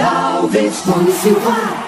Alves, Tony Silva.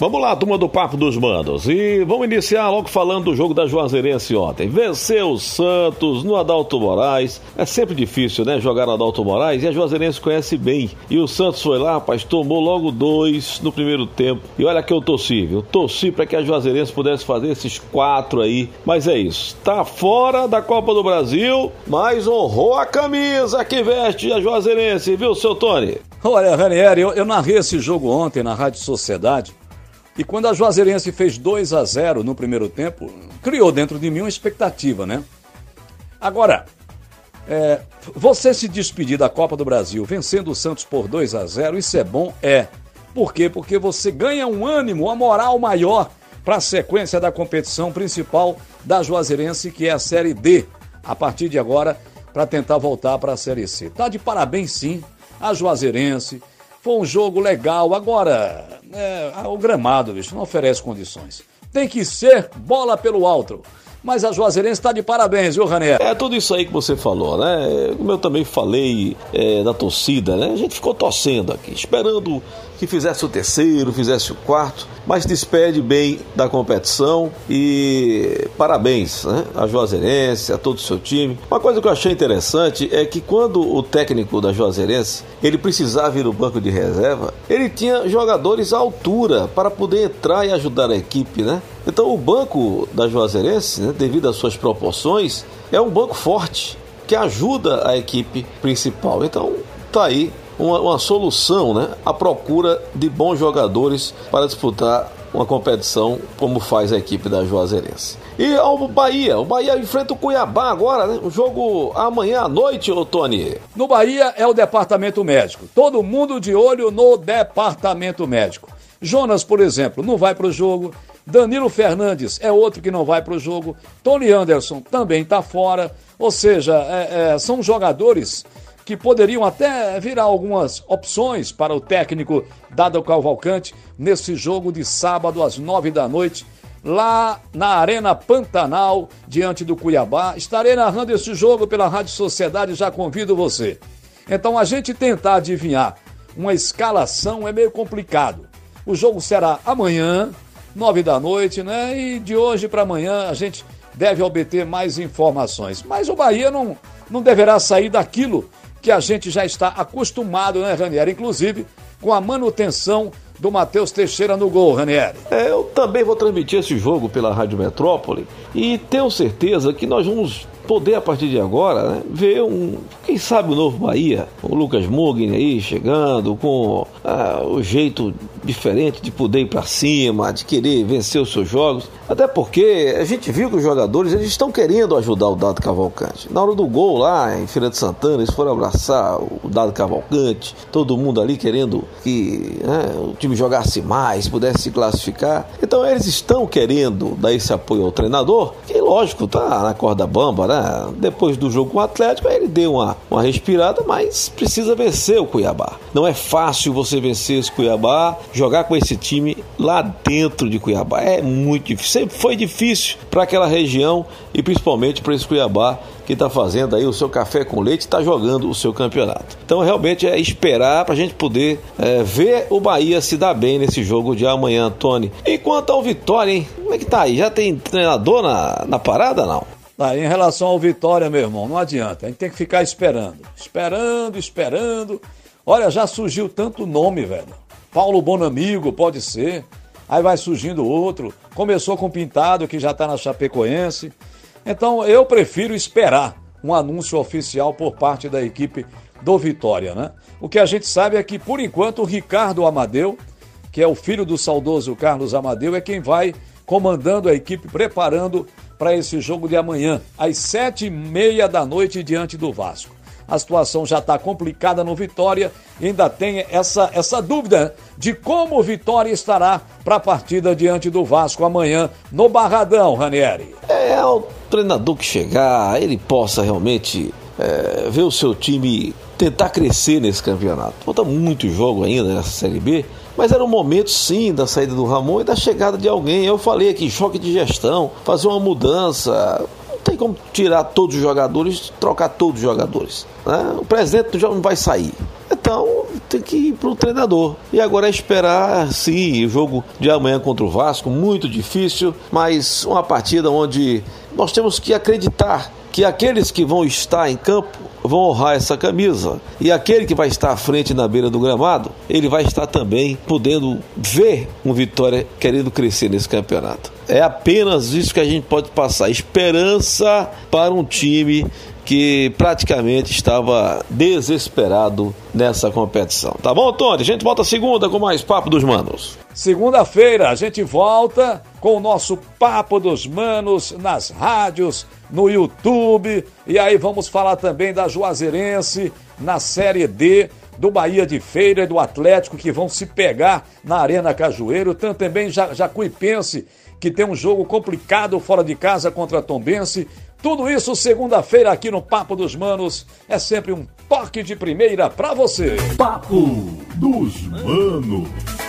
Vamos lá, turma do Papo dos Manos. E vamos iniciar logo falando do jogo da Juazeirense ontem. Venceu o Santos no Adalto Moraes. É sempre difícil, né? Jogar no Adalto Moraes. E a Juazeirense conhece bem. E o Santos foi lá, rapaz, tomou logo dois no primeiro tempo. E olha que eu torci, viu? Torci para que a Juazeirense pudesse fazer esses quatro aí. Mas é isso. Tá fora da Copa do Brasil, mas honrou a camisa que veste a Juazeirense, viu, seu Tony? Olha, Ranieri, eu, eu narrei esse jogo ontem na Rádio Sociedade. E quando a Juazeirense fez 2 a 0 no primeiro tempo, criou dentro de mim uma expectativa, né? Agora, é, você se despedir da Copa do Brasil vencendo o Santos por 2 a 0 isso é bom? É. Por quê? Porque você ganha um ânimo, uma moral maior para a sequência da competição principal da Juazeirense, que é a Série D, a partir de agora, para tentar voltar para a Série C. Tá de parabéns, sim, a Juazeirense. Foi um jogo legal. Agora, é, o gramado, bicho, não oferece condições. Tem que ser bola pelo alto. Mas a Juazeirense está de parabéns, viu, Ranier? É tudo isso aí que você falou, né? Como eu também falei é, da torcida, né? A gente ficou torcendo aqui, esperando que fizesse o terceiro, fizesse o quarto, mas despede bem da competição e parabéns né, a Juazeirense, a todo o seu time. Uma coisa que eu achei interessante é que quando o técnico da Juazeirense ele precisava ir no banco de reserva, ele tinha jogadores à altura para poder entrar e ajudar a equipe, né? Então o banco da Juazeirense, né, devido às suas proporções, é um banco forte que ajuda a equipe principal. Então tá aí uma, uma solução, né? A procura de bons jogadores para disputar uma competição como faz a equipe da Juazeirense. E ao Bahia, o Bahia enfrenta o Cuiabá agora, né? O jogo amanhã à noite, ô Tony. No Bahia é o departamento médico. Todo mundo de olho no departamento médico. Jonas, por exemplo, não vai para o jogo. Danilo Fernandes é outro que não vai para o jogo. Tony Anderson também está fora. Ou seja, é, é, são jogadores que poderiam até virar algumas opções para o técnico Dado Cavalcante nesse jogo de sábado às nove da noite, lá na Arena Pantanal, diante do Cuiabá. Estarei narrando esse jogo pela Rádio Sociedade, já convido você. Então, a gente tentar adivinhar uma escalação é meio complicado. O jogo será amanhã, nove da noite, né? E de hoje para amanhã a gente deve obter mais informações. Mas o Bahia não, não deverá sair daquilo que a gente já está acostumado, né, Ranieri? Inclusive com a manutenção do Matheus Teixeira no gol, Ranieri. É, eu também vou transmitir esse jogo pela Rádio Metrópole e tenho certeza que nós vamos poder, a partir de agora, né, ver um, quem sabe o novo Bahia, o Lucas Mugni aí chegando com ah, o jeito diferente de poder ir para cima, de querer vencer os seus jogos. Até porque a gente viu que os jogadores eles estão querendo ajudar o Dado Cavalcante. Na hora do gol lá em Feira de Santana, eles foram abraçar o Dado Cavalcante, todo mundo ali querendo que né, o time jogasse mais, pudesse se classificar. Então eles estão querendo dar esse apoio ao treinador, que lógico, tá na corda bamba, né? Depois do jogo com o Atlético, ele deu uma, uma respirada, mas precisa vencer o Cuiabá. Não é fácil você vencer esse Cuiabá, jogar com esse time lá dentro de Cuiabá. É muito difícil. Sempre foi difícil para aquela região e principalmente para esse Cuiabá que está fazendo aí o seu café com leite, está jogando o seu campeonato. Então realmente é esperar para a gente poder é, ver o Bahia se dar bem nesse jogo de amanhã, Tony. E quanto ao Vitória, hein? Como é que tá aí? Já tem treinador na, na parada não? Ah, em relação ao Vitória, meu irmão, não adianta. A gente tem que ficar esperando. Esperando, esperando. Olha, já surgiu tanto nome, velho. Paulo Bonamigo, pode ser. Aí vai surgindo outro. Começou com Pintado, que já está na Chapecoense. Então eu prefiro esperar um anúncio oficial por parte da equipe do Vitória, né? O que a gente sabe é que, por enquanto, o Ricardo Amadeu, que é o filho do saudoso Carlos Amadeu, é quem vai comandando a equipe, preparando para esse jogo de amanhã, às sete e meia da noite, diante do Vasco. A situação já está complicada no Vitória e ainda tem essa, essa dúvida de como o Vitória estará para a partida diante do Vasco amanhã no Barradão, Ranieri. É, é treinador que chegar, ele possa realmente é, ver o seu time tentar crescer nesse campeonato. Falta muito jogo ainda nessa Série B, mas era o momento sim da saída do Ramon e da chegada de alguém. Eu falei aqui, choque de gestão, fazer uma mudança. Não tem como tirar todos os jogadores, trocar todos os jogadores. Né? O presidente já não vai sair. Então, tem que ir para o treinador. E agora é esperar, sim, o jogo de amanhã contra o Vasco, muito difícil, mas uma partida onde nós temos que acreditar que aqueles que vão estar em campo vão honrar essa camisa. E aquele que vai estar à frente na beira do gramado, ele vai estar também podendo ver um Vitória querendo crescer nesse campeonato. É apenas isso que a gente pode passar. Esperança para um time que praticamente estava desesperado nessa competição. Tá bom, Tony? A gente volta segunda com mais Papo dos Manos. Segunda-feira a gente volta com o nosso Papo dos Manos nas rádios, no YouTube. E aí vamos falar também da Juazeirense na Série D do Bahia de Feira e do Atlético que vão se pegar na Arena Cajueiro. Também Jacuipense, que tem um jogo complicado fora de casa contra a Tombense. Tudo isso segunda-feira aqui no Papo dos Manos. É sempre um toque de primeira para você. Papo dos Manos.